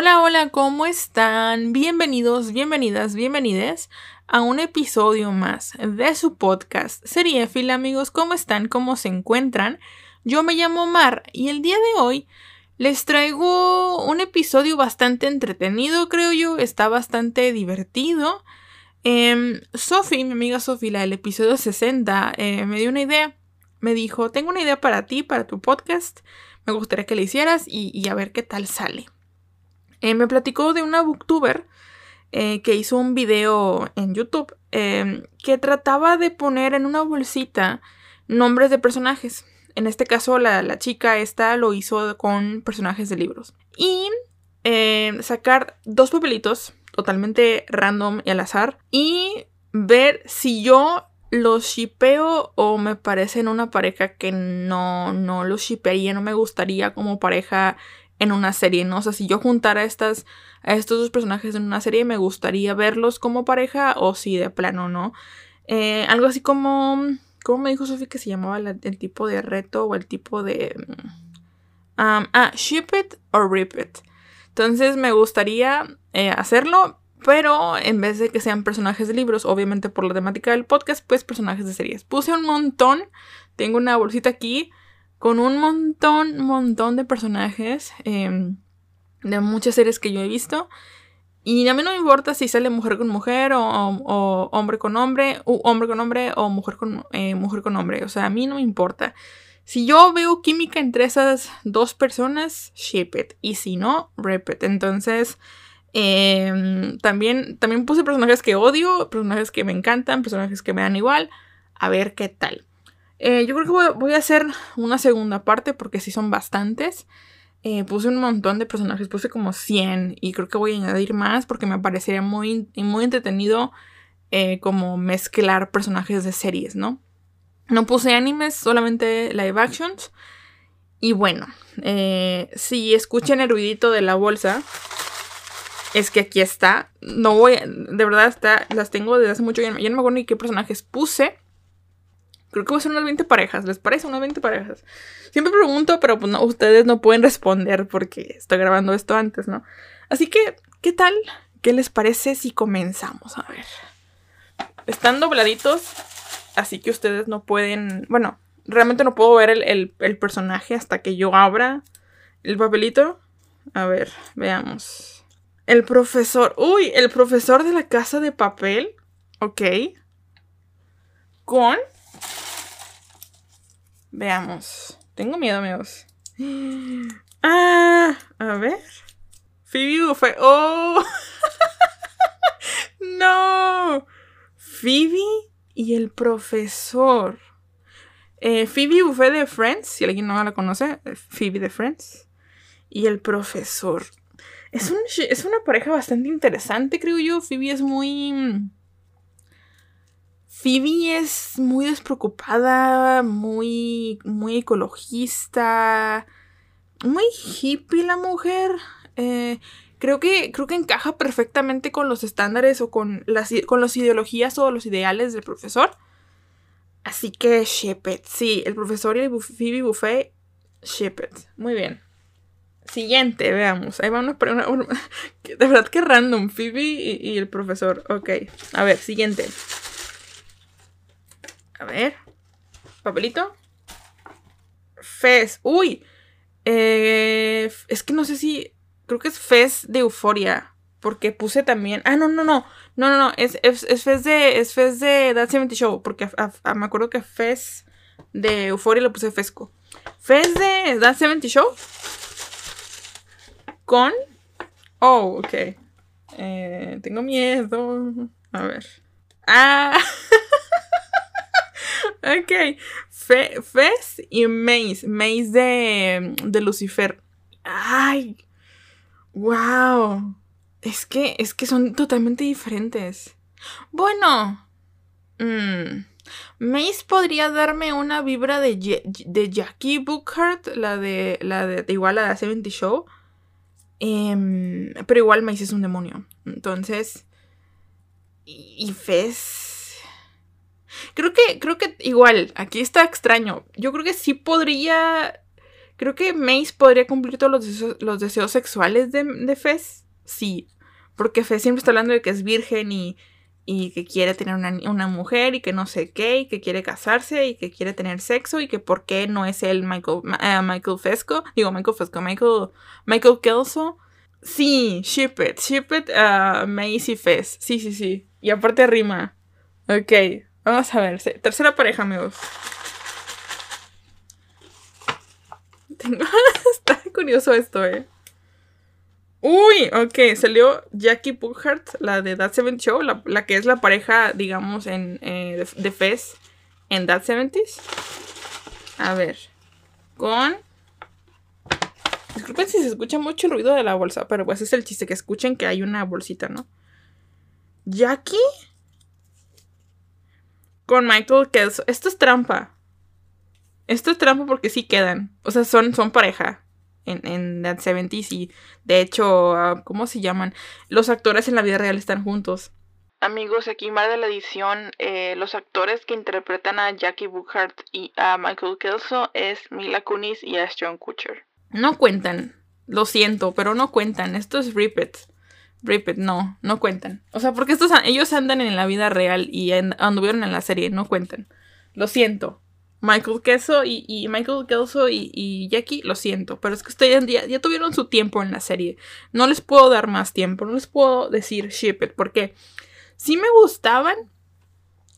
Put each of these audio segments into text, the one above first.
Hola, hola, ¿cómo están? Bienvenidos, bienvenidas, bienvenides a un episodio más de su podcast Seriefil, amigos. ¿Cómo están? ¿Cómo se encuentran? Yo me llamo Mar y el día de hoy les traigo un episodio bastante entretenido, creo yo. Está bastante divertido. Eh, Sophie, mi amiga Sophie, la del episodio 60, eh, me dio una idea. Me dijo, tengo una idea para ti, para tu podcast. Me gustaría que la hicieras y, y a ver qué tal sale. Eh, me platicó de una booktuber eh, que hizo un video en YouTube em, que trataba de poner en una bolsita nombres de personajes. En este caso, la, chica esta lo hizo con personajes de libros. Y sacar dos papelitos totalmente random y al azar y ver si yo los shipeo o me parecen una pareja que no, no los shipearía, no me gustaría como pareja en una serie, ¿no? O sea, si yo juntara estas, a estos dos personajes en una serie, me gustaría verlos como pareja o si de plano, ¿no? Eh, algo así como, ¿cómo me dijo Sofía que se llamaba el tipo de reto o el tipo de... Um, ah, ship it or rip it. Entonces me gustaría eh, hacerlo, pero en vez de que sean personajes de libros, obviamente por la temática del podcast, pues personajes de series. Puse un montón, tengo una bolsita aquí con un montón, montón de personajes em, de muchas series que yo he visto. Y a mí no me importa si sale mujer con mujer o, hombre con hombre, o hombre con hombre o mujer con, eh, mujer con hombre. O sea, a mí no me importa. Si yo veo química entre esas dos personas, ship it. Y si no, rip it. Entonces, em, también, también puse personajes que odio, personajes que me encantan, personajes que me dan igual. A ver qué tal. Eh, yo creo que voy, a hacer una segunda parte porque sí son bastantes. Eh, puse un montón de personajes, puse como 100 y creo que voy a añadir más porque me parecería muy, muy entretenido eh, como mezclar personajes de series, ¿no? No puse animes, solamente live actions. Y bueno, si escuchan el ruidito de la bolsa, es que aquí está. No voy, de verdad está, las tengo desde hace mucho, ya no me acuerdo ni qué personajes puse. Creo que voy a ser unas 20 parejas. ¿Les parece? Unas 20 parejas. Siempre pregunto, pero pues ustedes no pueden responder porque estoy grabando esto antes, ¿no? Así que, ¿qué tal? ¿Qué les parece si comenzamos? A ver. Están dobladitos, así que ustedes no pueden... Bueno, realmente no puedo ver el, el personaje hasta que yo abra el papelito. A ver, veamos. El profesor... Uy, el profesor de la casa de papel. Ok. Con Veamos. Tengo miedo, amigos. Ah, a ver. Phoebe fue. ¡Oh! ¡No! Phoebe y el profesor. Eh, Phoebe Buffet de Friends, si alguien no la conoce, eh, Phoebe de Friends. Y el profesor. Es, un, es una pareja bastante interesante, creo yo. Phoebe es muy Phoebe es muy despreocupada, muy, muy ecologista, muy hippie la mujer. Eh, creo, que, creo que encaja perfectamente con los estándares o con las con los ideologías o los ideales del profesor. Así que it. Sí, el profesor y el Phoebe Buffet, it. Muy bien. Siguiente, veamos. Ahí va una, De verdad que random. Phoebe y el profesor. Ok. A ver, siguiente. A ver. Papelito. Fez. Uy. Eh, es que no sé si. Creo que es Fez de Euforia. Porque puse también. Ah, no, no, no. No, no, no. Es, es, Fez de. Es Fez de That 70 Show. Porque me acuerdo que Fez de Euforia lo puse Fesco. Fez de That 70 Show. Con. Oh, ok. Eh, tengo miedo. A ver. Ah. Ok. Fez y Maze. Maze de, de Lucifer. Ay. Wow. Es que, es que son totalmente diferentes. Bueno. Mm, Mace podría darme una vibra de, de Jackie Bookhart, la de, la de, igual la de 70 Show. Em, pero igual Mace es un demonio. Entonces. Y, Fez. Creo que, creo que igual, aquí está extraño. Yo creo que sí podría. Creo que Mace podría cumplir todos los deseos, los deseos sexuales de, de Fez. Sí. Porque Fez siempre está hablando de que es virgen y y que quiere tener una, mujer y que no sé qué, y que quiere casarse y que quiere tener sexo y que por qué no es él Michael, uh, Michael Fesco, digo Michael Fesco, Michael, Michael Kelso. Sí, ship it, ship it, uh, Macy Fez. Sí, sí, sí. Y aparte rima. Ok, vamos a ver. Tercera pareja, amigos. Está curioso esto, eh. Uy, ok, salió Jackie Buchart, la de That 70 Show, la, que es la pareja, digamos, en, eh, de, Fez en That 70s. A ver, con... Disculpen si se escucha mucho el ruido de la bolsa, pero pues es el chiste, que escuchen que hay una bolsita, ¿no? Jackie con Michael Kelso. Esto es trampa. Esto es trampa porque sí quedan. O sea, son, son pareja en, en That 70s y de hecho, ah, ¿cómo se llaman? Los actores en la vida real están juntos. Amigos, aquí más de la edición, eh, los actores que interpretan a Jackie Buchart y a Michael Kelso es Mila Kunis y Ashton Kutcher. No cuentan, lo siento, pero no cuentan. Esto es It. no, no cuentan. O sea, porque estos ellos andan en la vida real y anduvieron en la serie, no cuentan. Lo siento. Michael Kelso y, Michael Kelso y, Jackie, lo siento, pero es que ustedes ya, ya, tuvieron su tiempo en la serie. No les puedo dar más tiempo, no les puedo decir ship porque sí me gustaban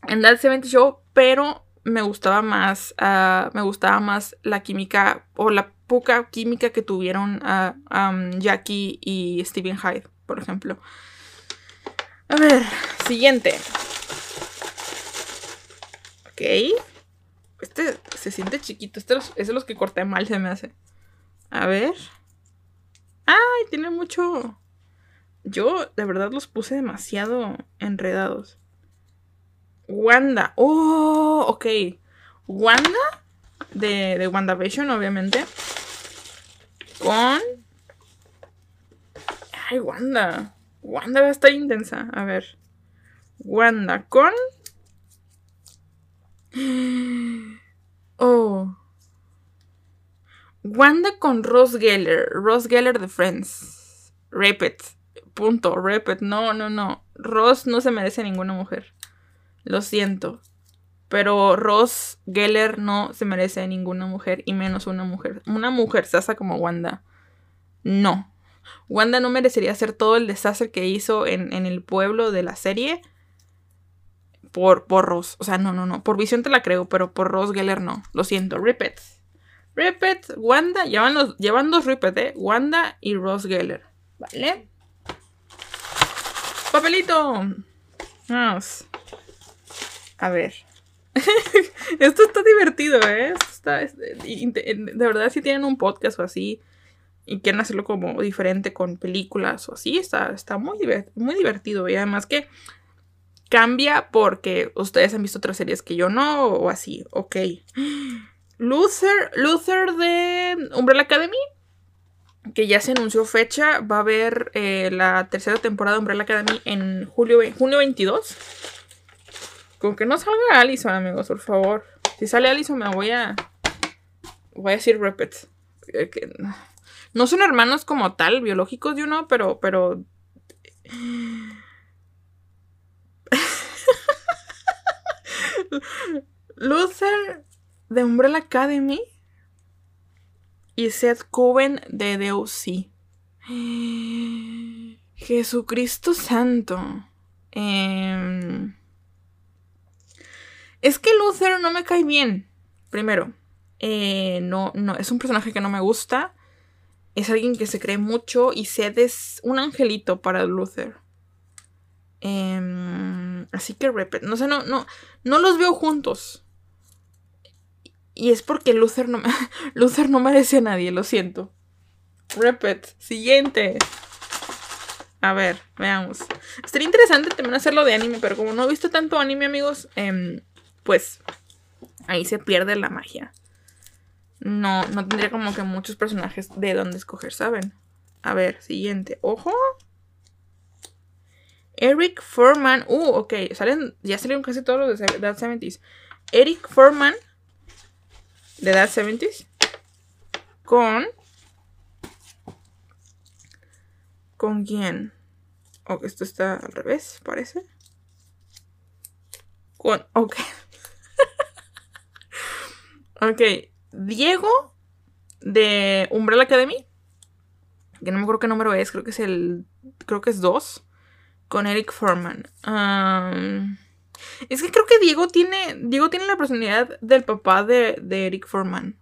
en That 70 Show, pero me gustaba más, ah, me gustaba más la química o la poca química que tuvieron um, Jackie y Steven Hyde, por ejemplo. A ver, siguiente. Ok. Este se siente chiquito. Este es de los que corté mal, se me hace. A ver. ¡Ay! Tiene mucho. Yo de verdad los puse demasiado enredados. Wanda. ¡Oh! Ok. Wanda. De, de WandaVision, obviamente. Con. ¡Ay, Wanda! Wanda va a estar intensa. A ver. Wanda con. Oh. Wanda con Ross Geller. Ross Geller de Friends. Repeat. Punto. Repeat. No, no, no. Ross no se merece ninguna mujer. Lo siento. Pero Ross Geller no se merece ninguna mujer y menos una mujer. Una mujer sasa como Wanda. No. Wanda no merecería hacer todo el desastre que hizo en, en el pueblo de la serie por, por Ross. O sea, no, no, no. Por Visión te la creo, pero por Ross Geller no. Lo siento. Ripet. Ripet, Wanda. Llevan, los, llevan dos Ripet, ¿eh? Wanda y Ross Geller. ¿Vale? Papelito. Vamos. A ver. Esto está divertido, ¿eh? está, de verdad, si tienen un podcast o así y quieren hacerlo como diferente con películas o así, está, está muy, muy divertido. Y además que Cambia porque ustedes han visto otras series que yo no, o así, ok. Luther, Luther de Umbrella Academy, que ya se anunció fecha, va a haber eh, la tercera temporada de Umbrella Academy en julio, junio 22. Con que no salga Allison, amigos, por favor. Si sale Allison me voy a... Voy a decir repet. Eh, no son hermanos como tal, biológicos, yo no, pero... pero Luther de Umbrella Academy y Seth Coven de DOC. Jesucristo Santo. Em, es que Luther no me cae bien. Primero, eh, no, no, es un personaje que no me gusta. Es alguien que se cree mucho y Seth es un angelito para Luther. Em, así que repet. No sé, no, no, no los veo juntos. Y es porque Luther no, Luther no merece a nadie, lo siento. Repet. Siguiente. A ver, veamos. Estaría interesante también hacerlo de anime, pero como no he visto tanto anime, amigos, em, pues ahí se pierde la magia. No, no tendría como que muchos personajes de dónde escoger, ¿saben? A ver, siguiente. ¡Ojo! Eric Furman. Uh, ok. Salen, ya salieron casi todos los de That 70s. Eric Furman. De That 70s. Con. ¿Con quién? Oh, esto está al revés, parece. Con. Ok. ok. Diego. De Umbrella Academy. Que no me acuerdo qué número es. Creo que es el. Creo que es 2 con Eric Foreman. es que creo que Diego tiene. Diego tiene la personalidad del papá de, Eric Foreman.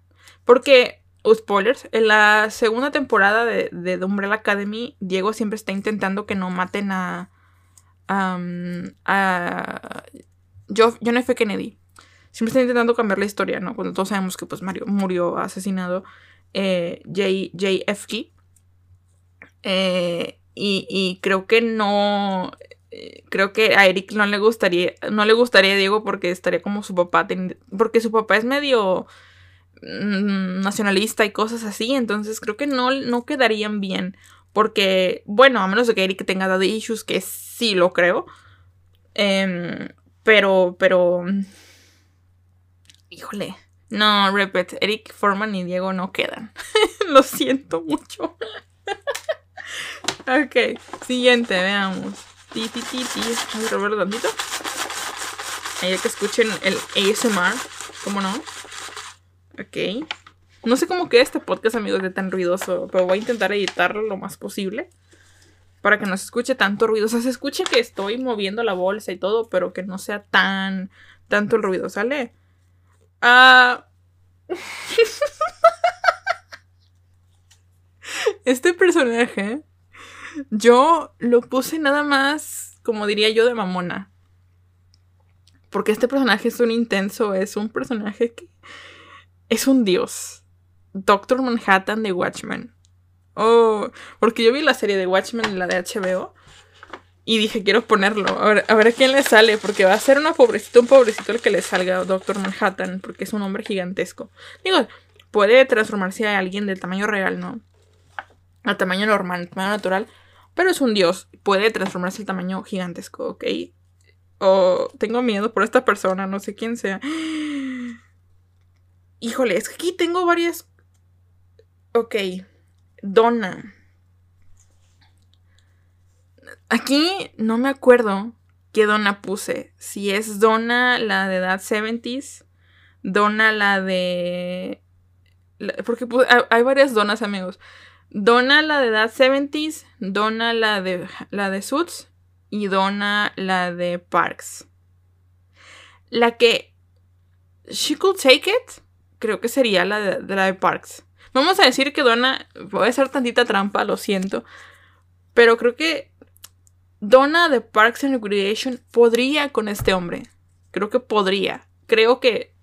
Porque, oh, spoilers, en la segunda temporada de, de Umbrella Academy, Diego siempre está intentando que no maten a. a John F. Kennedy. Siempre está intentando cambiar la historia, ¿no? Cuando todos sabemos que pues Mario murió asesinado eh, JFK. Eh, y, creo que no. Eh, creo que a Eric no le gustaría. No le gustaría Diego porque estaría como su papá. Porque su papá es medio mm, nacionalista y cosas así. Entonces creo que no, no quedarían bien. Porque, bueno, a menos de que Eric tenga daddy issues, que sí lo creo. Em, pero, pero. Híjole. No, repet, Eric Forman y Diego no quedan. lo siento mucho. Ok, siguiente, veamos. Ti, ti, ti, ti. Vamos a ver tantito. Ahí que escuchen el ASMR. ¿Cómo no? Ok. No sé cómo queda este podcast, amigos, de tan ruidoso. Pero voy a intentar editarlo lo más posible. Para que no se escuche tanto ruido. O sea, se escuche que estoy moviendo la bolsa y todo. Pero que no sea tan. Tanto el ruido, ¿sale? Ah. este personaje yo lo puse nada más, como diría yo, de mamona. Porque este personaje es un intenso, es un personaje que es un dios. Doctor Manhattan de Watchmen. Oh, porque yo vi la serie de Watchmen, la de HBO, y dije, quiero ponerlo. A ver, a ver a quién le sale, porque va a ser una pobrecita, un pobrecito el que le salga Doctor Manhattan, porque es un hombre gigantesco. Digo, puede transformarse a alguien del tamaño real, ¿no? Al tamaño normal, al tamaño natural. Pero es un dios. Puede transformarse al tamaño gigantesco, ¿ok? O tengo miedo por esta persona, no sé quién sea. Híjole, es que aquí tengo varias. Ok. Donna. Aquí no me acuerdo qué Donna puse. Si es Donna la de edad 70s. Donna la de. Porque hay varias donas, amigos. Dona la de edad 70s, Dona la de, la de Suits y Dona la de Parks. La que She Could Take It, creo que sería la de, la de Parks. Vamos a decir que Donna, puede ser tantita trampa, lo siento, pero creo que Donna de Parks and Recreation podría con este hombre. Creo que podría. Creo que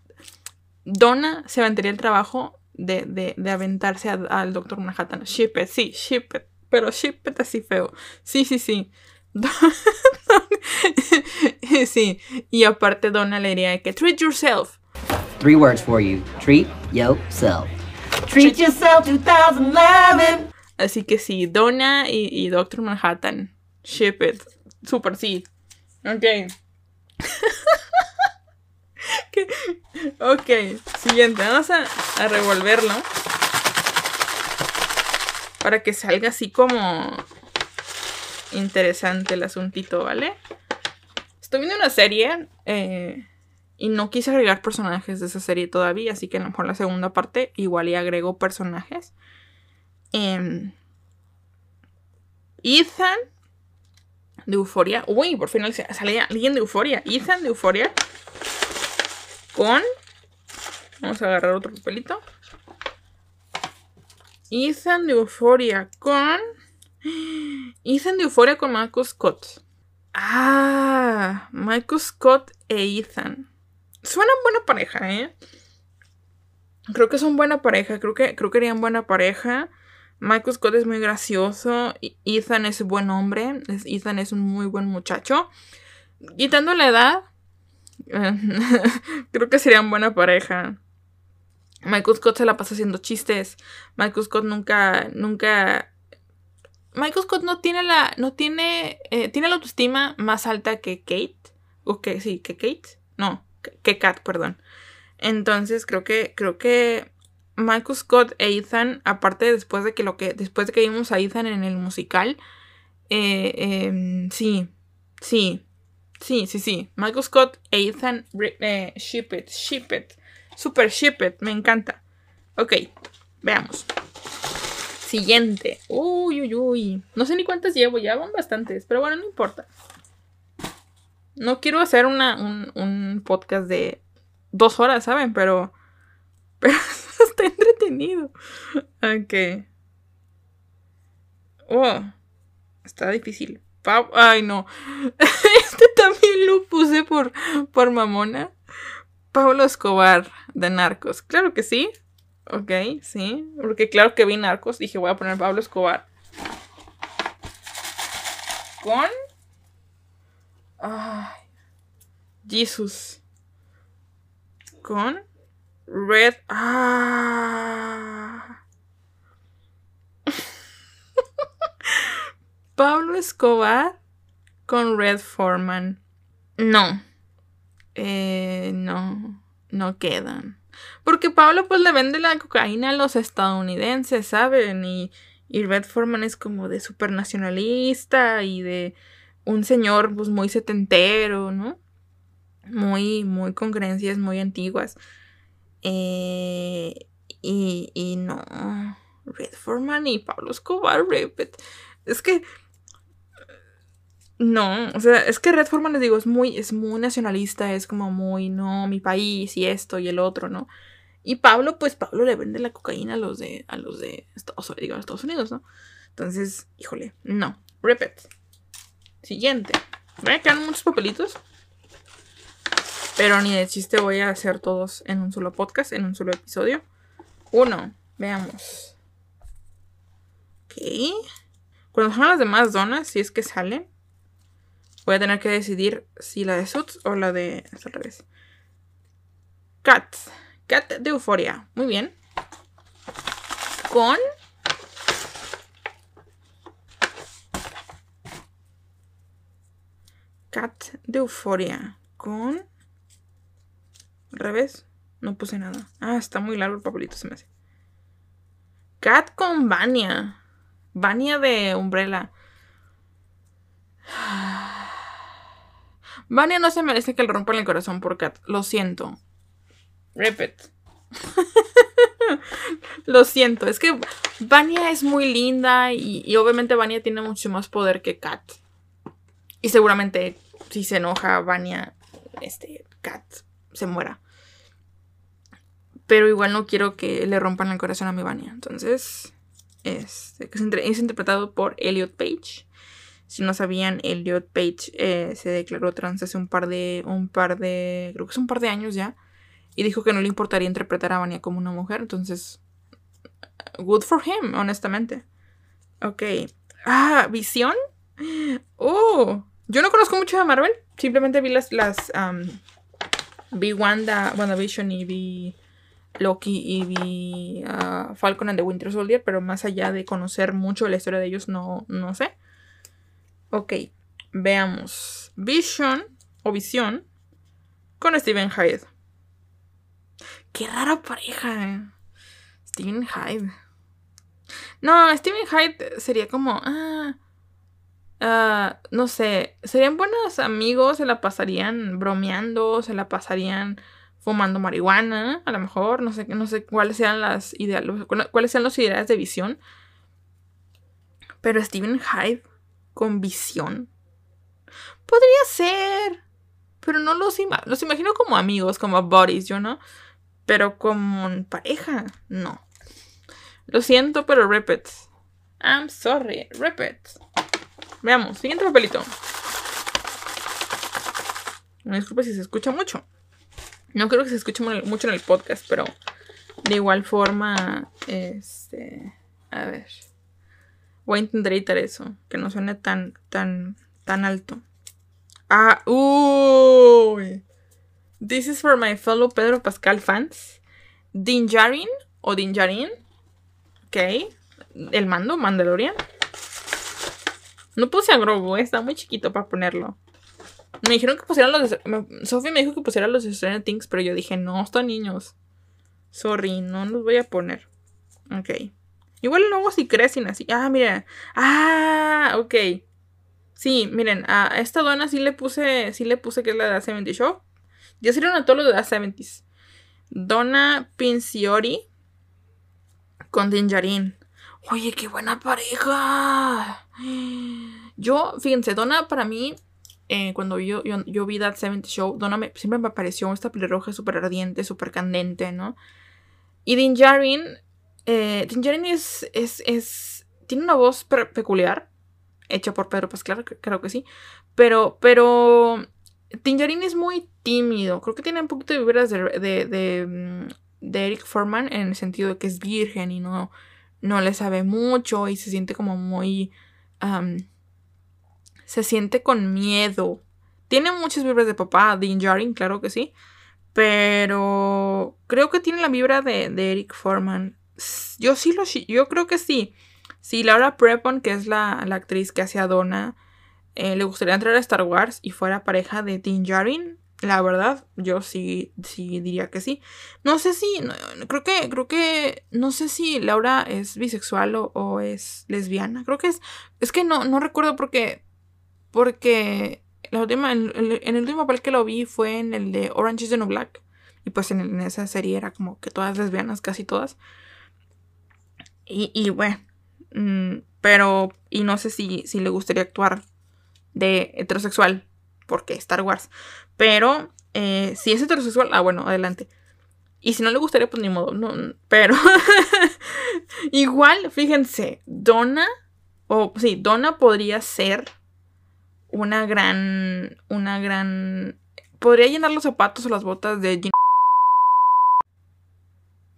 Donna se aventaría el trabajo de, de, de aventarse al Doctor Manhattan. Ship it, sí, ship it. Pero ship it así feo. Sí, sí, sí. sí. Y aparte Donna le diría que treat yourself. Three words for you. Treat yourself. Treat yourself 2011. Así que sí, Donna y, y Doctor Manhattan. Ship it. Super sí. Ok. ok, siguiente. Vamos a, revolverlo. Para que salga así como interesante el asuntito, ¿vale? Estoy viendo una serie eh, y no quise agregar personajes de esa serie todavía, así que a lo mejor la segunda parte igual y agrego personajes. Em, Ethan de Euforia. Uy, por fin sale alguien de Euforia. Ethan de Euforia con... Vamos a agarrar otro papelito. Ethan de Euforia con... Ethan de Euforia con Michael Scott. Ah, Michael Scott e Ethan. Suenan buena pareja, ¿eh? Creo que son buena pareja. Creo que, creo que harían buena pareja. Michael Scott es muy gracioso. Ethan es buen hombre. Ethan es un muy buen muchacho. Quitando la edad, Creo que serían buena pareja. Michael Scott se la pasa haciendo chistes. Michael Scott nunca, nunca. Michael Scott no tiene la. No tiene. Eh, tiene la autoestima más alta que Kate. O que sí, que Kate. No, que Kat, perdón. Entonces creo que. Creo que. Michael Scott e Ethan, aparte después de que lo que. Después de que vimos a Ethan en el musical. Eh, em, sí. Sí. Sí, sí, sí. Michael Scott e Ethan eh, Ship It. Ship It. Super Ship It. Me encanta. Ok. Veamos. Siguiente. Uy, uy, uy. No sé ni cuántas llevo. Ya van bastantes. Pero bueno, no importa. No quiero hacer una, un, podcast de dos horas, ¿saben? Pero está entretenido. Ok. Oh. Está difícil. Ay, no. Este también lo puse por, por mamona. Pablo Escobar de Narcos. Claro que sí. Ok, sí. Porque claro que vi Narcos. Dije, voy a poner Pablo Escobar. Con. Ay. Jesus. Con. Red. Ah. Pablo Escobar con Red Foreman. No. Eh, no. No quedan. Porque Pablo pues le vende la cocaína a los estadounidenses, ¿saben? Y, y Red Foreman es como de supernacionalista y de un señor pues muy setentero, ¿no? Muy, muy con creencias muy antiguas. Eh, y, y no. Red Foreman y Pablo Escobar, Es que no, o sea, es que Red Forman, les digo, es muy, es muy nacionalista, es como muy, no, mi país y esto y el otro, ¿no? Y Pablo, pues Pablo le vende la cocaína a los de, a los de Estados, digo, Estados Unidos, ¿no? Entonces, híjole, no. Rip Siguiente. Me quedan muchos papelitos. Pero ni de chiste voy a hacer todos en un solo podcast, en un solo episodio. Uno, veamos. Ok. Cuando son las demás donas, si es que salen, Voy a tener que decidir si la de Suits o la de. Es al revés. Cat. Cat de Euforia. Muy bien. Con. Cat de Euforia. Con. Revés. No puse nada. Ah, está muy largo el papelito, se me hace. Cat con Vania. Vania de Umbrella. Vania no se merece que le rompan el corazón por Kat. Lo siento. Repeat. Lo siento. Es que Vania es muy linda y, obviamente Vania tiene mucho más poder que Kat. Y seguramente si se enoja Vania, este, Kat se muera. Pero igual no quiero que le rompan el corazón a mi Vania. Entonces, este, es interpretado por Elliot Page. Si no sabían, Elliot Page eh, se declaró trans hace un par de. un par de. creo que es un par de años ya. Y dijo que no le importaría interpretar a Vania como una mujer. Entonces. Good for him, honestamente. Ok. Ah, visión. Oh. Yo no conozco mucho de Marvel. Simplemente vi las. las vi Wanda, WandaVision y vi Loki y vi Falcon and the Winter Soldier. Pero más allá de conocer mucho la historia de ellos, no, no sé. Ok, veamos. Vision o Visión con Steven Hyde. Qué rara pareja. Eh. Steven Hyde. No, Steven Hyde sería como. Ah, ah, no sé. Serían buenos amigos. Se la pasarían bromeando. Se la pasarían fumando marihuana. A lo mejor. No sé, no sé cuáles sean las ideales. Cuáles sean los ideales de visión. Pero Steven Hyde con visión. Podría ser. Pero no los, los imagino como amigos, como buddies, yo no. Pero como pareja, no. Lo siento, pero repeat. I'm sorry, repeat. Veamos, siguiente papelito. Me disculpe si se escucha mucho. No creo que se escuche mucho en el podcast, pero de igual forma, este, a ver. Voy a intentar editar eso. Que no suene tan, tan, tan alto. Ah, uy. This is for my fellow Pedro Pascal fans. Dinjarin o Dinjarin. Ok. El mando, Mandalorian. No puse a Grogu, eh, está muy chiquito para ponerlo. Me dijeron que pusieran los de... Sofía me dijo que pusiera los de Stranger Things, pero yo dije, no, están niños. Sorry, no los voy a poner. Ok. Igual luego si crecen así. Ah, mira. Ah, ok. Sí, miren, a esta dona sí le puse, sí le puse que es la de la 70 Show. Ya serían a todos los de la 70s. Donna Pinciori con Dinjarin. Oye, qué buena pareja. Yo, fíjense, Donna para mí, eh, cuando yo, yo, vi That 70 Show, Donna siempre me pareció esta pelirroja súper ardiente, súper candente, ¿no? Y Dinjarin, eh, Dinjarin es, es, es, tiene una voz peculiar, hecha por Pedro Pascal, creo que sí, pero, pero Dinjarin es muy tímido, creo que tiene un poquito de vibras de, de, de, mm, Eric Foreman en el sentido de que es virgen y no no le sabe mucho y se siente como muy... se siente con miedo. Tiene muchas vibras de papá, Dean Jarin, claro que sí. Pero creo que tiene la vibra de, Eric Foreman. Yo sí lo... Yo creo que sí. Si Laura Prepon, que es la, actriz que hace a Donna, eh, le gustaría entrar a Star Wars y fuera pareja de Dean Jarin, la verdad, yo sí, sí diría que sí. No sé si, creo que, creo que, no sé si Laura es bisexual o, es lesbiana. Creo que es, es que no, no recuerdo porque, porque la última, en, el último papel que lo vi fue en el de Orange is the New Black. Y pues en, esa serie era como que todas lesbianas, casi todas. Y, bueno, mm, pero, y no sé si, si le gustaría actuar de heterosexual porque Star Wars. Pero eh, si es heterosexual, ah, bueno, adelante. Y si no le gustaría, pues ni modo. No, pero igual, fíjense, Donna, o sí, Donna podría ser una gran, una gran... Podría llenar los zapatos o las botas de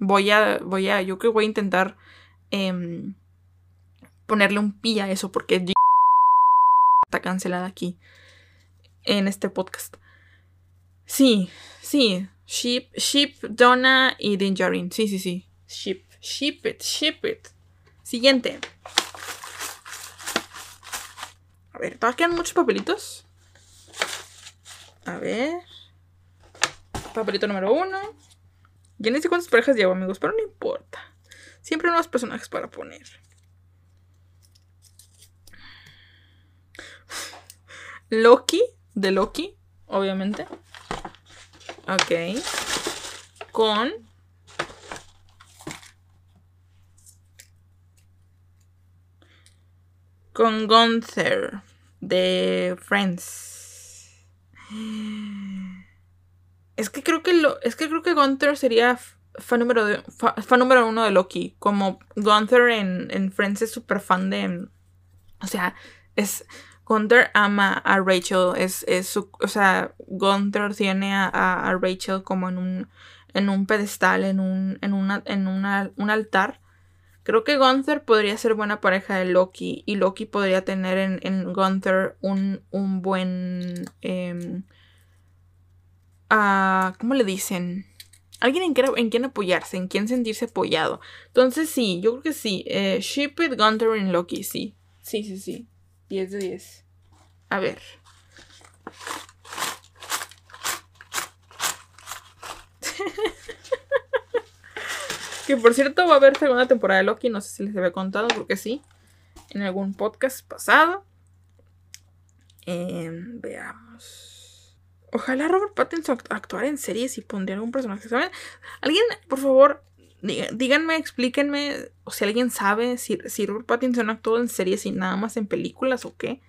Voy a, voy a, yo creo que voy a intentar em, ponerle un pi a eso porque está cancelada aquí en este podcast. Sí, sí. Ship, Ship, Donna y Dinjarin. Sí, sí, sí. Ship, ship it, ship it. Siguiente. A ver, ¿todavía quedan muchos papelitos? A ver. Papelito número uno. Ya no sé cuántas parejas llevo, amigos, pero no importa. Siempre nuevos personajes para poner. Loki, de Loki, obviamente. Ok. Con... Con Gunther de Friends. Es que creo que lo, es que creo que Gunther sería fan número, de, fan, número uno de Loki. Como Gunther en, en Friends es súper fan de. O sea, es. Gunther ama a Rachel, es, su, o sea, Gunther tiene a, Rachel como en un, en un pedestal, en un, en una, en un altar. Creo que Gunther podría ser buena pareja de Loki y Loki podría tener en, Gunther un, un buen... Eh, ¿Cómo le dicen? Alguien en, en quien apoyarse, en quien sentirse apoyado. Entonces sí, yo creo que sí. Eh, ship with Gunther en Loki, sí. Sí, sí, sí. 10 de 10. A ver. que por cierto va a haber segunda temporada de Loki. No sé si les había contado, porque sí. En algún podcast pasado. Em, veamos. Ojalá Robert Pattinson actuara en series y pondría algún personaje. ¿Saben? Alguien, por favor, díganme, explíquenme. O si alguien sabe si, si Robert Pattinson actuó en series y nada más en películas o qué.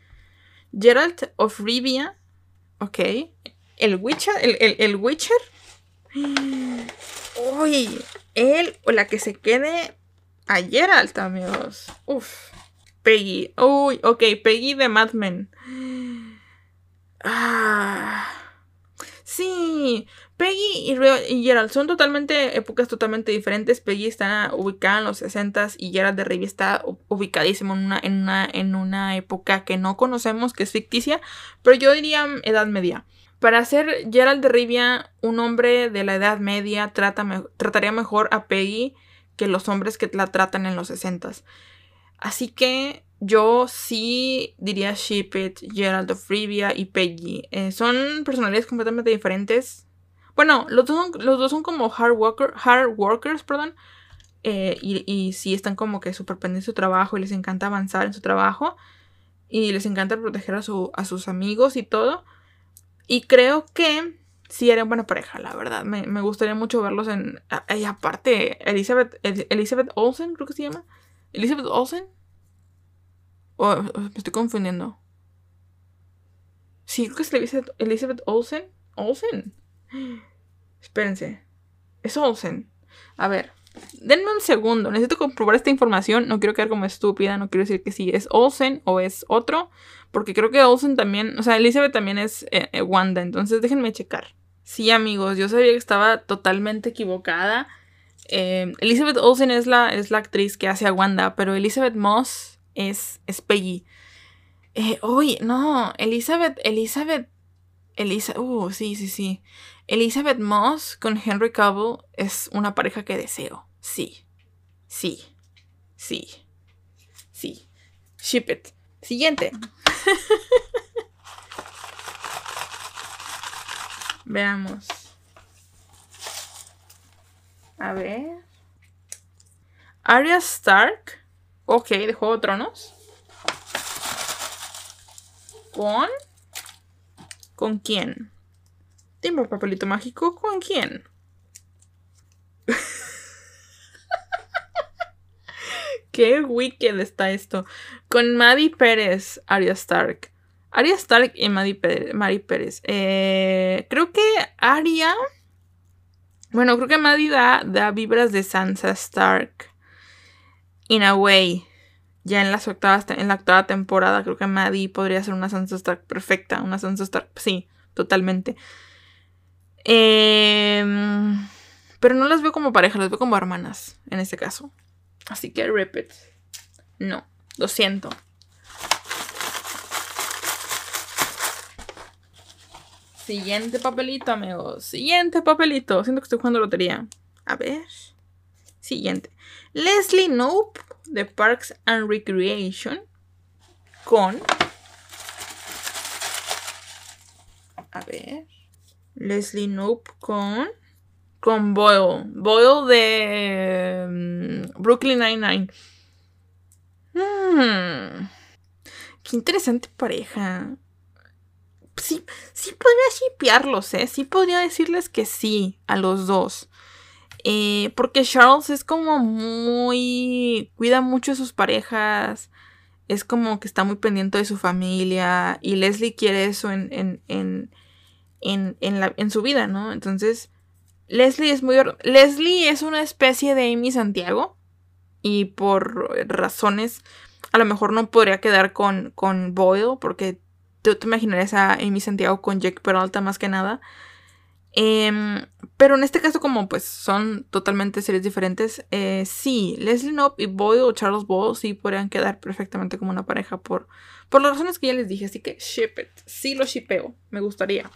Geralt of Rivia. Ok. El Witcher. El, el, Witcher. Uy. Él o la que se quede a Geralt, amigos. Uf. Peggy. Uy, ok. Peggy de Mad Men. Ah. Sí. Peggy y, Gerald son totalmente épocas totalmente diferentes. Peggy está ubicada en los 60 y Gerald de Rivia está ubicadísimo en una, en, una, en una época que no conocemos, que es ficticia, pero yo diría edad media. Para ser Gerald de Rivia, un hombre de la Edad Media trata trataría mejor a Peggy que los hombres que la tratan en los 60 Así que yo sí diría Ship It, Gerald of Rivia y Peggy. Eh, son personalidades completamente diferentes. Bueno, los dos son, los dos son como hard, worker, hard workers, perdón. Eh, y, sí están como que súper pendientes de su trabajo y les encanta avanzar en su trabajo. Y les encanta proteger a sus amigos y todo. Y creo que sí eran buena pareja, la verdad. Me, me gustaría mucho verlos en... Y aparte, Elizabeth, Elizabeth Olsen, creo que se llama. Elizabeth Olsen. O me estoy confundiendo. Sí, creo que es Elizabeth, Elizabeth Olsen. Olsen. Espérense. Es Olsen. A ver. Denme un segundo. Necesito comprobar esta información. No quiero quedar como estúpida. No quiero decir que sí es Olsen o es otro. Porque creo que Olsen también. O sea, Elizabeth también es eh, eh, Wanda. Entonces déjenme checar. Sí, amigos. Yo sabía que estaba totalmente equivocada. Eh, Elizabeth Olsen es la, es la actriz que hace a Wanda. Pero Elizabeth Moss es, es Peggy. uy, no. Elizabeth. Elizabeth. Elizabeth. Uh, sí, sí, sí. Elizabeth Moss con Henry Cavill es una pareja que deseo. Sí. Sí. Sí. Sí. Ship it. Siguiente. Veamos. A ver. Arya Stark. Ok, de Juego de Tronos. ¿Con? ¿Con quién? Dime, papelito mágico, ¿con quién? Qué wicked está esto. Con Maddie Pérez, Arya Stark. Arya Stark y Maddie Pérez. Pérez. Eh, creo que Arya. Bueno, creo que Maddie da vibras de Sansa Stark. In a way. Ya en, las octavas, en la octava temporada, creo que Maddie podría ser una Sansa Stark perfecta. Una Sansa Stark. Sí, totalmente. Em, pero no las veo como pareja, las veo como hermanas en este caso. Así que repeat. No, lo siento. Siguiente papelito, amigos. Siguiente papelito. Siento que estoy jugando lotería. A ver. Siguiente. Leslie Nope de Parks and Recreation. Con. A ver. Leslie Knope con. Con Boyle. Boyle de. Mm, Brooklyn Nine-Nine. Hmm. Qué interesante pareja. Sí, sí podría shipearlos, ¿eh? Sí podría decirles que sí a los dos. Eh, porque Charles es como muy. cuida mucho de sus parejas. Es como que está muy pendiente de su familia. Y Leslie quiere eso en, en en, la, en su vida, ¿no? Entonces, Leslie es muy... Leslie es una especie de Amy Santiago y por razones a lo mejor no podría quedar con, con Boyle porque tú te imaginarías a Amy Santiago con Jack Peralta más que nada. Em, pero en este caso, como pues son totalmente series diferentes, eh, sí, Leslie Knope y Boyle o Charles Boyle sí podrían quedar perfectamente como una pareja por, por las razones que ya les dije. Así que ship it. Sí lo shipeo. Me gustaría.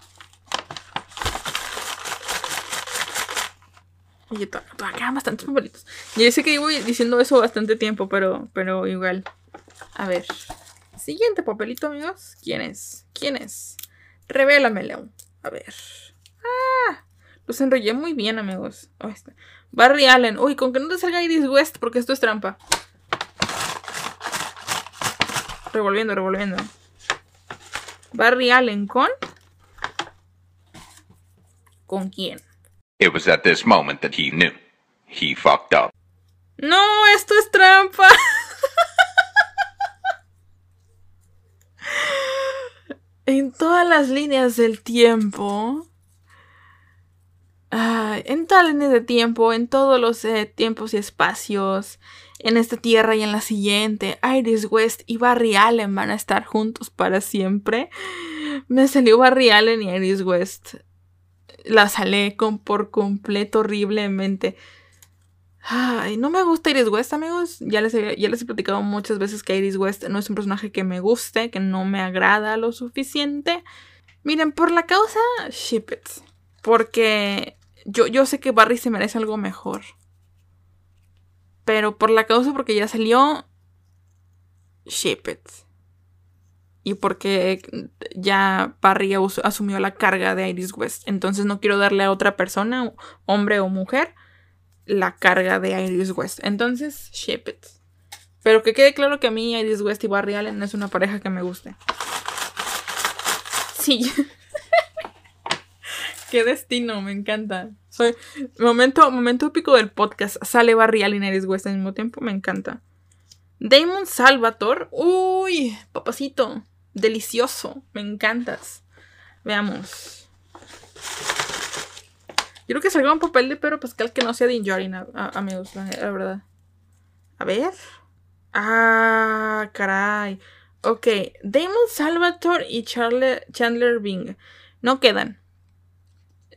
Oye, todavía quedan bastantes papelitos. Yo sé que llevo diciendo eso bastante tiempo, pero, pero igual. A ver. Siguiente papelito, amigos. ¿Quién es? ¿Quién es? Revélame, León. A ver. ¡Ah! Los enrollé muy bien, amigos. Oh, Barry Allen. Uy, con que no te salga Iris West, porque esto es trampa. Revolviendo, revolviendo. Barry Allen con. ¿Con quién? It was at this moment that he knew. He fucked up. No, esto es trampa. en todas las líneas del tiempo. En todas las líneas de tiempo, en todos los eh, tiempos y espacios, en esta tierra y en la siguiente, Iris West y Barry Allen van a estar juntos para siempre. Me salió Barry Allen y Iris West la salé con, por completo horriblemente. Ay, no me gusta Iris West, amigos. Ya les, he, ya les he platicado muchas veces que Iris West no es un personaje que me guste, que no me agrada lo suficiente. Miren, por la causa, ship it. Porque yo, yo sé que Barry se merece algo mejor. Pero por la causa, porque ya salió, ship it. Y porque ya Barry asumió la carga de Iris West. Entonces no quiero darle a otra persona, hombre o mujer, la carga de Iris West. Entonces, ship it. Pero que quede claro que a mí Iris West y Barry Allen no es una pareja que me guste. Sí. Qué destino, me encanta. Momento, momento épico del podcast. Sale Barry Allen y Iris West al mismo tiempo, me encanta. Damon Salvator. Uy, papacito. Delicioso. Me encantas. Veamos. Quiero que salga un papel de Pedro Pascal que no sea de Injuring, amigos, la, verdad. A ver. Ah, caray. Ok, Damon Salvatore y Chandler Bing. No quedan.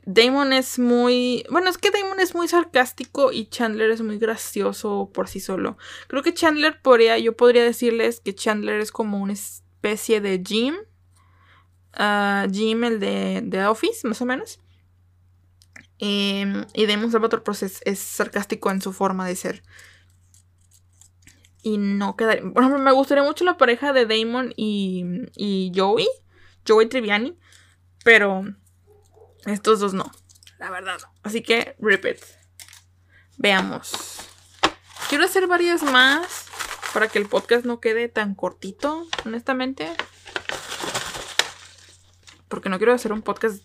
Damon es muy. Bueno, es que Damon es muy sarcástico y Chandler es muy gracioso por sí solo. Creo que Chandler podría. Yo podría decirles que Chandler es como una especie de Jim. Uh, Jim, el de, de Office, más o menos. Em, y Damon Salvatore pues, es, sarcástico en su forma de ser. Y no quedaría. Bueno, me gustaría mucho la pareja de Damon y, y Joey. Joey Triviani. Pero estos dos no. La verdad. Así que, repeat. Veamos. Quiero hacer varias más. Para que el podcast no quede tan cortito, honestamente. Porque no quiero hacer un podcast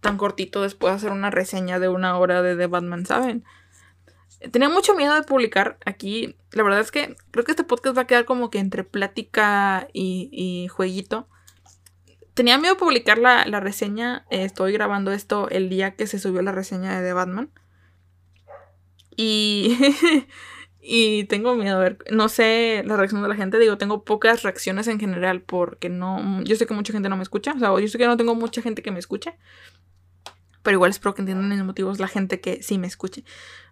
tan cortito después de hacer una reseña de una hora de The Batman, ¿saben? Tenía mucho miedo de publicar aquí. La verdad es que creo que este podcast va a quedar como que entre plática y, jueguito. Tenía miedo de publicar la, reseña. estoy grabando esto el día que se subió la reseña de The Batman. Y, y tengo miedo a ver. No sé la reacción de la gente. Digo, tengo pocas reacciones en general porque no. Yo sé que mucha gente no me escucha. O sea, yo sé que no tengo mucha gente que me escuche. Pero igual espero que entiendan los motivos la gente que sí me escuche.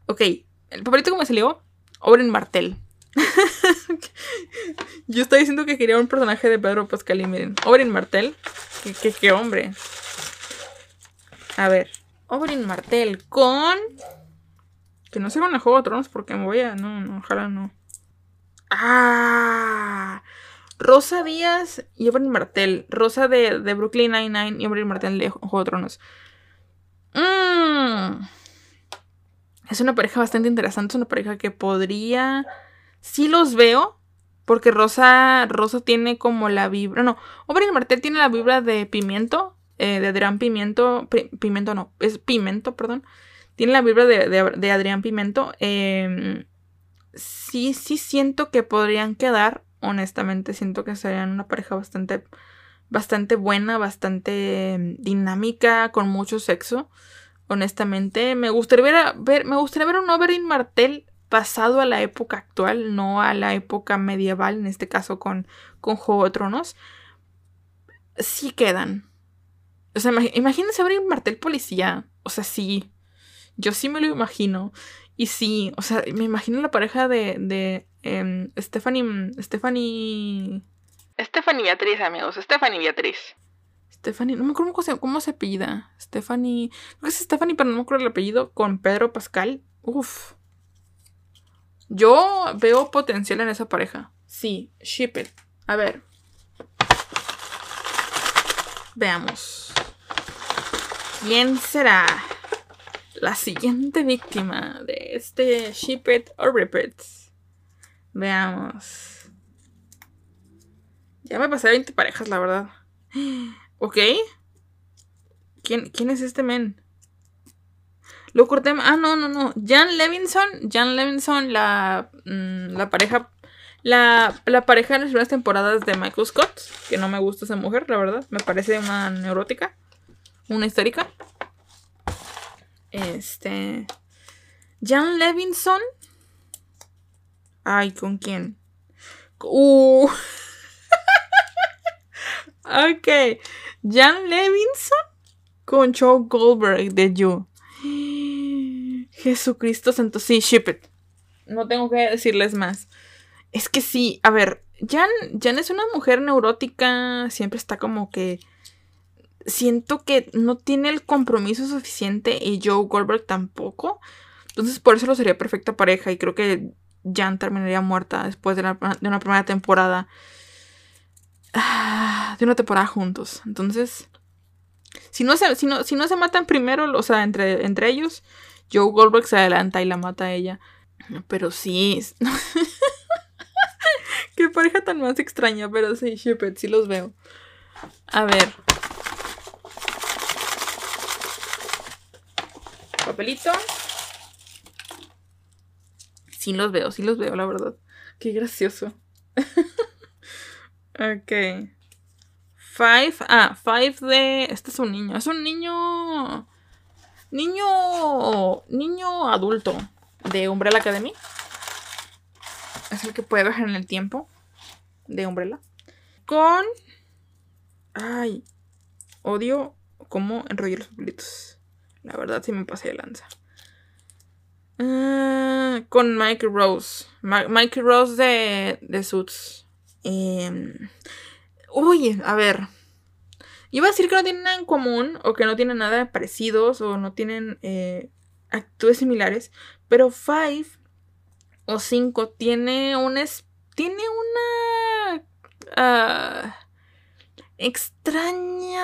Ok, el papelito que me salió, Oren Martel. Yo estaba diciendo que quería un personaje de Pedro Pascal y miren, Oberyn Martel. ¿Qué, hombre. A ver, Oberyn Martel con... Que no sea con el Juego de Tronos porque me voy a... No, no, ojalá no. Ah... Rosa Díaz y Oberyn Martel. Rosa de, de Brooklyn Nine-Nine y Oberyn Martel de Juego de Tronos. Mm. Es una pareja bastante interesante. Es una pareja que podría. Sí los veo. Porque Rosa. Rosa tiene como la vibra. No. Oberyn Martel tiene la vibra de pimiento. Eh, de Adrián Pimiento. pimiento no. Es pimento, perdón. Tiene la vibra de, Adrián Pimento. Em, sí, sí siento que podrían quedar. Honestamente, siento que serían una pareja bastante bastante buena, bastante dinámica, con mucho sexo. Honestamente, me gustaría ver, me gustaría ver un Oberyn Martel pasado a la época actual, no a la época medieval, en este caso con, con Juego de Tronos. Sí quedan. O sea, imagínense Oberyn Martel policía. O sea, sí. Yo sí me lo imagino. Y sí, o sea, me imagino la pareja de, de em, Stephanie. Stephanie. Stephanie Beatriz, amigos. Stephanie Beatriz. Stephanie, no me acuerdo cómo se, cómo se apellida. Stephanie. Creo que es Stephanie, pero no me acuerdo el apellido. Con Pedro Pascal. Uf. Yo veo potencial en esa pareja. Sí, ship it. A ver. Veamos. ¿Quién será la siguiente víctima de este ship it or rip it? Veamos. Ya me pasé 20 parejas, la verdad. ¿Ok? ¿Quién, quién es este men? Lo corté. Ah, no, no, no. Jan Levinson. Jan Levinson, la, mm, la pareja. La, la pareja de las primeras temporadas de Michael Scott. Que no me gusta esa mujer, la verdad. Me parece una neurótica. Una histórica. Este. Jan Levinson. Ay, ¿con quién? Uh. Ok. Jan Levinson con Joe Goldberg de You. Jesucristo santo. Sí, ship it. No tengo que decirles más. Es que sí, a ver, Jan, Jan es una mujer neurótica. Siempre está como que. siento que no tiene el compromiso suficiente y Joe Goldberg tampoco. Entonces por eso lo sería perfecta pareja y creo que Jan terminaría muerta después de, de una primera temporada. De una temporada juntos. Entonces, si no se, si no, si no se matan primero, o sea, entre, entre ellos, Joe Goldberg se adelanta y la mata a ella. Pero sí. Qué pareja tan más extraña, pero sí, Shepard, sí los veo. A ver. Papelito. Sí los veo, sí los veo, la verdad. Qué gracioso. ok. Five. Ah, Five de. Este es un niño. Es un niño. Niño. Niño adulto. De Umbrella Academy. Es el que puede bajar en el tiempo. De Umbrella. Con. Ay. Odio cómo enrollé los papelitos. La verdad, sí me pasé de lanza. Ah, con Mike Rose. Mike Rose de, de Suits. Eh, uy, a ver. Iba a decir que no tienen nada en común o que no tienen nada parecidos o no tienen eh, actitudes similares. Pero Five o 5 tiene una... Tiene una... Ah, extraña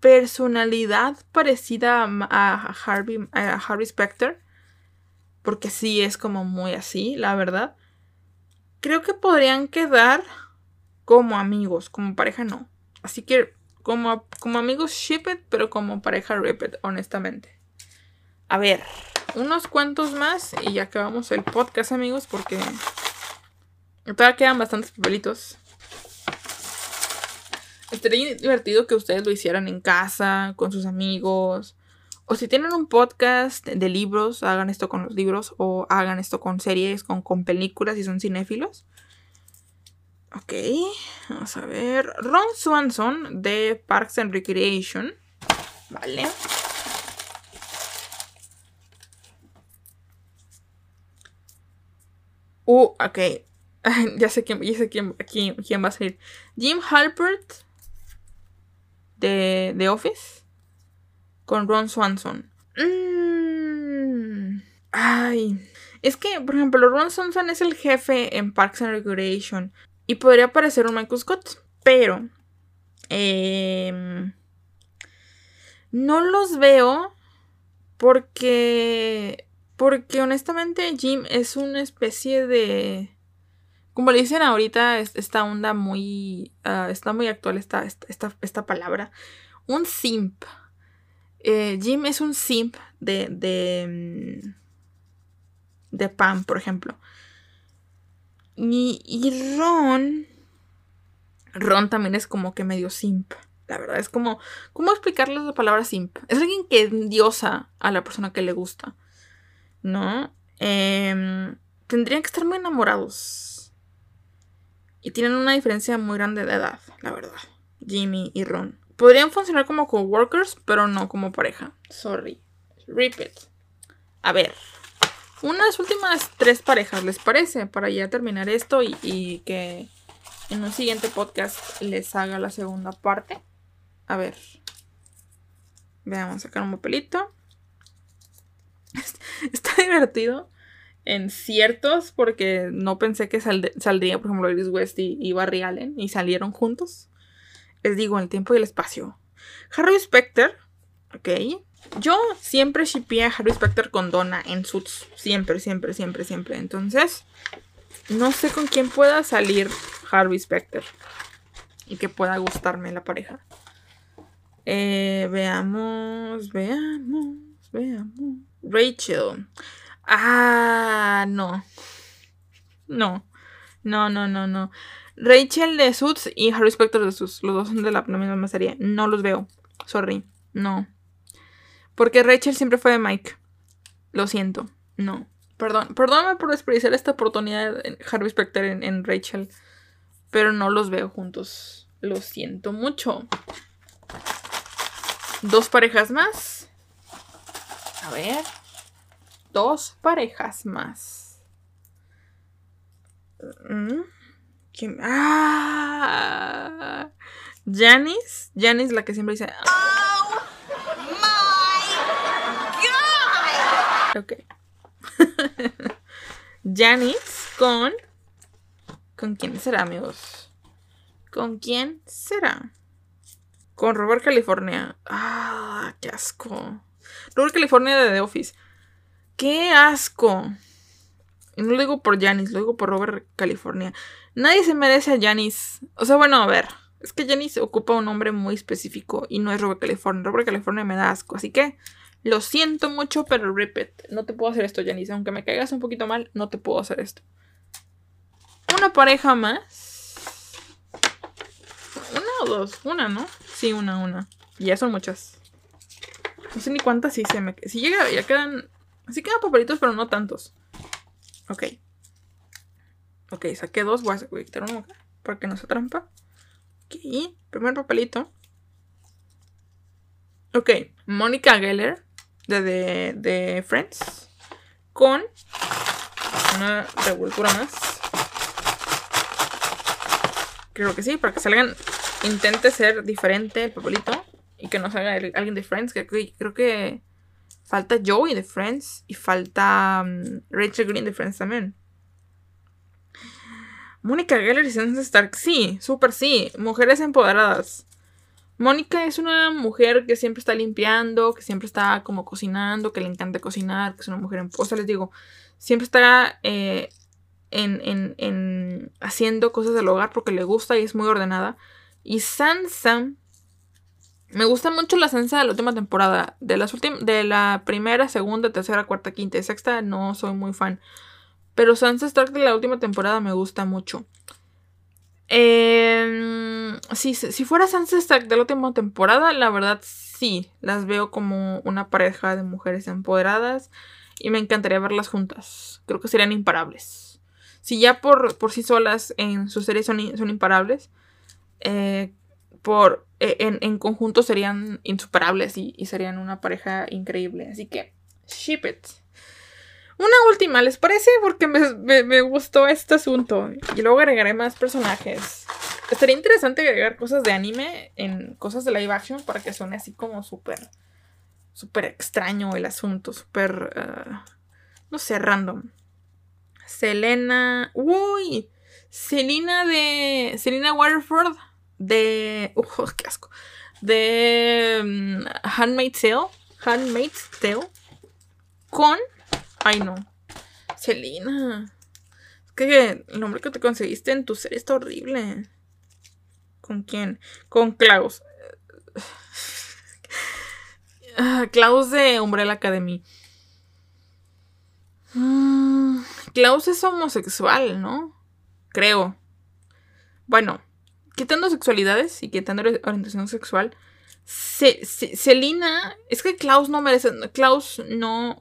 personalidad parecida a, Harvey, a Harvey Specter. Porque sí es como muy así, la verdad. Creo que podrían quedar como amigos, como pareja no. Así que como, como amigos ship it, pero como pareja rip it, honestamente. A ver, unos cuantos más y ya acabamos el podcast, amigos, porque todavía quedan bastantes papelitos. Estaría divertido que ustedes lo hicieran en casa, con sus amigos. O si tienen un podcast de libros, hagan esto con los libros. O hagan esto con series, con, con películas, si son cinéfilos. Ok, vamos a ver. Ron Swanson de Parks and Recreation. Vale. Uh, ok. ya sé quién, ya sé quién, quién, va a salir. Jim Halpert de The Office con Ron Swanson. Mm. Ay. Es que, por ejemplo, Ron Swanson es el jefe en Parks and Recreation. Y podría parecer un Michael Scott. Pero. Em, no los veo. Porque. Porque honestamente Jim es una especie de. Como le dicen ahorita, esta onda muy. Ah, está muy actual esta, esta, esta, palabra. Un simp. Eh, Jim es un simp de. de. Mm, de Pam, por ejemplo. Y, Ron. Ron también es como que medio simp. La verdad, es como. ¿Cómo explicarles la palabra simp? Es alguien que endiosa a la persona que le gusta. ¿No? Em, tendrían que estar muy enamorados. Y tienen una diferencia muy grande de edad, la verdad. Jimmy y Ron. Podrían funcionar como coworkers, pero no como pareja. Sorry. Repeat. A ver unas últimas tres parejas, ¿les parece? Para ya terminar esto y, que en un siguiente podcast les haga la segunda parte. A ver. Veamos, sacar un papelito. Está divertido en ciertos porque no pensé que saldría, por ejemplo, Iris West y, Barry Allen y salieron juntos. Les digo, el tiempo y el espacio. Harry Specter, ok. Yo siempre shippé a Harry Specter con Donna en Suits. Siempre, siempre, siempre, siempre. Entonces, no sé con quién pueda salir Harvey Specter. Y que pueda gustarme la pareja. Eh, veamos, veamos, veamos. Rachel. Ah, no. No. No, no, no, no. Rachel de Suits y Harry Specter de Suits. Los dos son de la, la misma serie. No los veo. Sorry. No. Porque Rachel siempre fue de Mike. Lo siento. No. Perdón. Perdóname por desperdiciar esta oportunidad en Harvey Specter en, Rachel. Pero no los veo juntos. Lo siento mucho. Dos parejas más. A ver. Dos parejas más. Mm. ¿Quién? ¡Ah! Janice, Janice la que siempre dice. Oh my god. Ok. Janice con. ¿Con quién será, amigos? ¿Con quién será? Con Robert California. Ah, qué asco. Robert California de The Office. ¡Qué asco! Y no lo digo por Janice, lo digo por Robert California. Nadie se merece a Janice. O sea, bueno, a ver. Es que Janice ocupa un nombre muy específico y no es Robert California. Robert California me da asco. Así que lo siento mucho, pero repeat. No te puedo hacer esto, Janice. Aunque me caigas un poquito mal, no te puedo hacer esto. Una pareja más. Una o dos. Una, ¿no? Sí, una, una. Ya son muchas. No sé ni cuántas sí se me. Si llega, ya quedan. Sí quedan papelitos, pero no tantos. Ok. Ok, saqué dos. Voy a quitar uno acá. Para que no se trampa. Ok. Primer papelito. Ok. Mónica Geller. De, de, de Friends. Con. Una revoltura más. Creo que sí, para que salgan. Intente ser diferente el papelito. Y que no salga alguien de Friends. Creo que falta Joey de Friends. Y falta um, Rachel Green de Friends también. Mónica Geller y Sansa Stark. Sí, súper sí. Mujeres empoderadas. Mónica es una mujer que siempre está limpiando, que siempre está como cocinando, que le encanta cocinar, que es una mujer en... O sea, les digo, siempre está eh, en, en, en haciendo cosas del hogar porque le gusta y es muy ordenada. Y Sansa me gusta mucho la Sansa de la última temporada. De, las de la primera, segunda, tercera, cuarta, quinta y sexta no soy muy fan. Pero Sansa Stark de la última temporada me gusta mucho. Eh, si fuera Sansa de la última temporada, la verdad sí. Las veo como una pareja de mujeres empoderadas. Y me encantaría verlas juntas. Creo que serían imparables. Si ya por, por sí solas en sus series son, son imparables. Eh, por, e, en, conjunto serían insuperables y, serían una pareja increíble. Así que, ship it. Una última, ¿les parece? Porque me, gustó este asunto. Y luego agregaré más personajes. Estaría interesante agregar cosas de anime en cosas de live action para que suene así como súper. súper extraño el asunto. Súper. Uh, no sé, random. Selena. Uy. Selena de. Selena Waterford de. Uh, qué asco. De. Um, Handmaid's Tale. Handmaid's Tale. Con. Ay, no. Selina. Es que el nombre que te conseguiste en tu serie está horrible. ¿Con quién? Con Klaus. Ah, Klaus de Umbrella Academy. Mm, Klaus es homosexual, ¿no? Creo. Bueno, quitando sexualidades y quitando orientación sexual, Selina, es que Klaus no merece, Klaus no,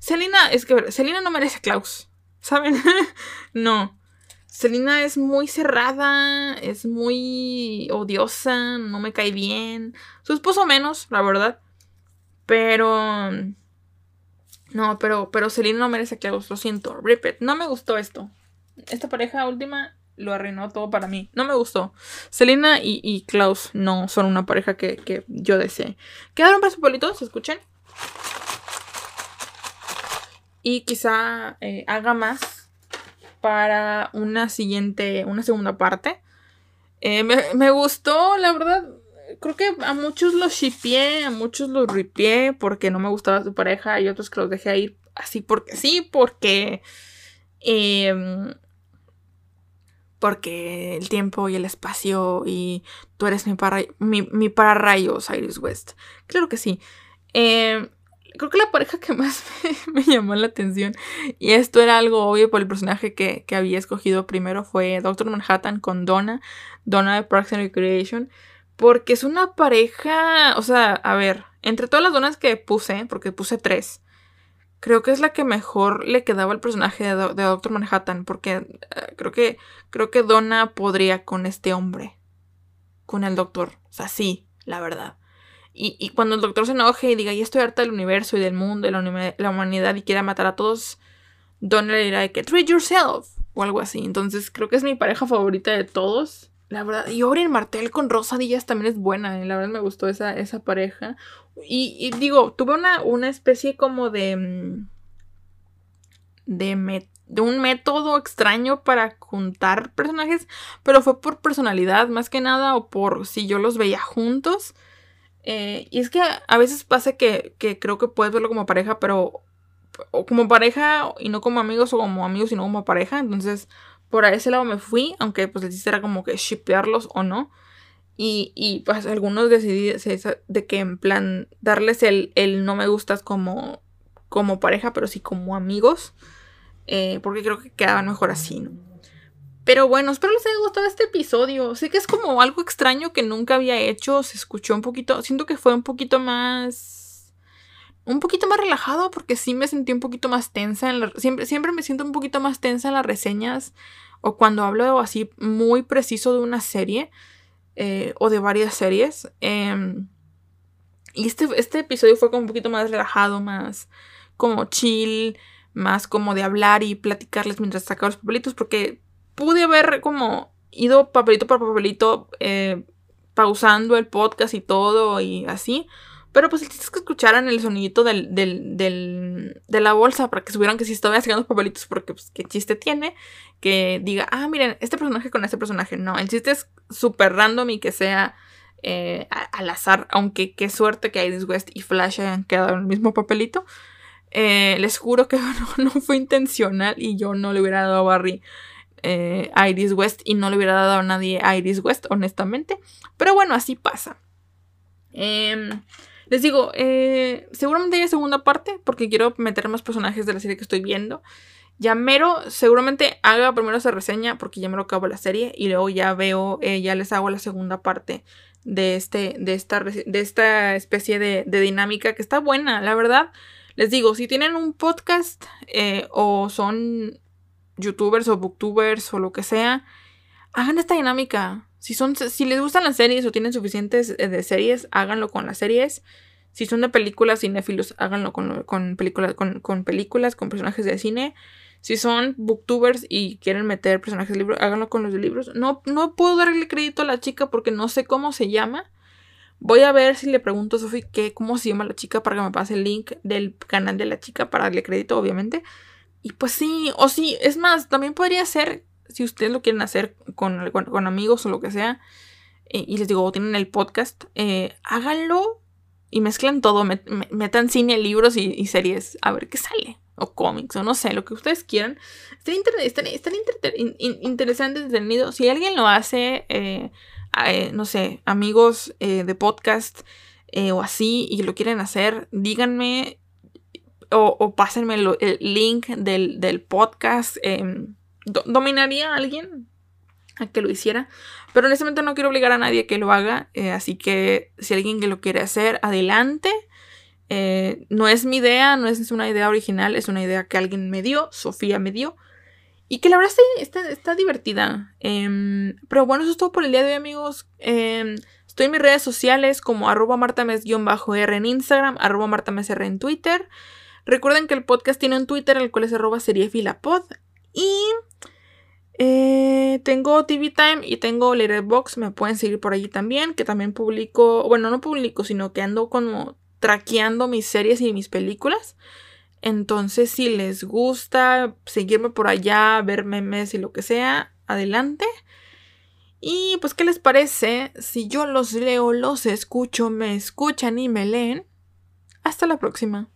Selina, es que Selina no merece Klaus, ¿saben? no. Selina es muy cerrada, es muy odiosa, no me cae bien. Su esposo menos, la verdad. Pero... No, pero, pero Selina no merece a Klaus, lo siento. Rip it. No me gustó esto. Esta pareja última lo arruinó todo para mí. No me gustó. Selena y, Klaus no son una pareja que, yo deseé. Quedaron para su ¿se escuchen? Y quizá eh, haga más para una siguiente, una segunda parte. Eh, me, gustó, la verdad. Creo que a muchos los shipié, a muchos los ripié porque no me gustaba su pareja y otros que los dejé ir así porque sí, porque eh, porque el tiempo y el espacio y tú eres mi, para, mi, mi pararrayos, Iris West. Claro que sí. Eh, creo que la pareja que más me, llamó la atención, y esto era algo obvio por el personaje que, había escogido primero, fue Doctor Manhattan con Donna, Donna de Parks and Recreation, porque es una pareja, o sea, a ver, entre todas las donas que puse, porque puse tres, creo que es la que mejor le quedaba al personaje de, Doctor Manhattan, porque eh, creo que creo que Donna podría con este hombre, con el Doctor, o sea, sí, la verdad. Y, cuando el Doctor se enoje y diga, ya estoy harta del universo y del mundo, de la, la humanidad y quiera matar a todos, Donna le dirá que treat yourself o algo así. Entonces creo que es mi pareja favorita de todos. La verdad, y Orien Martel con Rosa Díaz también es buena, ¿eh? la verdad me gustó esa, esa pareja. Y, digo, tuve una, una especie como de... Mm, de, de un método extraño para juntar personajes, pero fue por personalidad más que nada o por si yo los veía juntos. Eh, y es que a veces pasa que, que, creo que puedes verlo como pareja, pero o como pareja y no como amigos o como amigos y no como pareja. Entonces por ese lado me fui, aunque pues les era como que shippearlos o no. Y, y pues algunos decidí de que en plan darles el, el no me gustas como, como pareja, pero sí como amigos. Eh, porque creo que quedaban mejor así, ¿no? Pero bueno, espero les haya gustado este episodio. Sé que es como algo extraño que nunca había hecho. Se escuchó un poquito. Siento que fue un poquito más. Un poquito más relajado. Porque sí me sentí un poquito más tensa. En siempre, siempre me siento un poquito más tensa en las reseñas o cuando hablo así muy preciso de una serie eh, o de varias series. Em, y este, este episodio fue como un poquito más relajado, más como chill, más como de hablar y platicarles mientras sacaba los papelitos, porque pude haber como ido papelito por papelito eh, pausando el podcast y todo y así. Pero pues el chiste es que escucharan el sonidito del, del, del, de la bolsa para que supieran que si estaba sacando los papelitos porque pues qué chiste tiene. Que diga, ah, miren, este personaje con este personaje. No, el chiste es súper random y que sea eh, al azar. Aunque qué suerte que Iris West y Flash hayan quedado en el mismo papelito. Eh, les juro que no, fue intencional y yo no le hubiera dado a Barry eh, Iris West y no le hubiera dado a nadie a Iris West, honestamente. Pero bueno, así pasa. Eh, les digo, eh, seguramente hay segunda parte porque quiero meter más personajes de la serie que estoy viendo. Ya seguramente haga primero esa reseña porque ya me lo acabo la serie y luego ya veo, eh, ya les hago la segunda parte de, este, de, esta, de esta especie de, dinámica que está buena, la verdad. Les digo, si tienen un podcast eh, o son youtubers o booktubers o lo que sea, hagan esta dinámica. Si, son, si les gustan las series o tienen suficientes eh, de series, háganlo con las series. Si son de películas, cinéfilos, háganlo con, con, películas, con, películas, con personajes de cine. Si son booktubers y quieren meter personajes de libros, háganlo con los de libros. No, no puedo darle crédito a la chica porque no sé cómo se llama. Voy a ver si le pregunto a Sofi cómo se llama la chica para que me pase el link del canal de la chica para darle crédito, obviamente. Y pues sí, o sí, es más, también podría ser si ustedes lo quieren hacer con, con, amigos o lo que sea, eh, y les digo, tienen el podcast, eh, háganlo y mezclan todo, metan cine, libros y, series, a ver qué sale. O cómics, o no sé, lo que ustedes quieran. Están, interesante, entretenido. Si alguien lo hace, eh, no sé, amigos de podcast o así, y lo quieren hacer, díganme o, pásenme el, link del, del podcast. Dominaría a alguien a que lo hiciera. Pero honestamente no quiero obligar a nadie a que lo haga. Eh, así que si alguien que lo quiere hacer, adelante. Eh, no es mi idea, no es una idea original, es una idea que alguien me dio, Sofía me dio. Y que la verdad está, está, divertida. Em, pero bueno, eso es todo por el día de hoy, amigos. Em, estoy en mis redes sociales como arroba martames-r en Instagram, arroba martamesr en Twitter. Recuerden que el podcast tiene un Twitter, el cual es seriefilapod. Y eh, tengo TV Time y tengo Letterboxd, me pueden seguir por allí también, que también publico, bueno, no publico, sino que ando como traqueando mis series y mis películas. Entonces, si les gusta seguirme por allá, ver memes y lo que sea, adelante. Y pues, ¿qué les parece si yo los leo, los escucho, me escuchan y me leen? Hasta la próxima.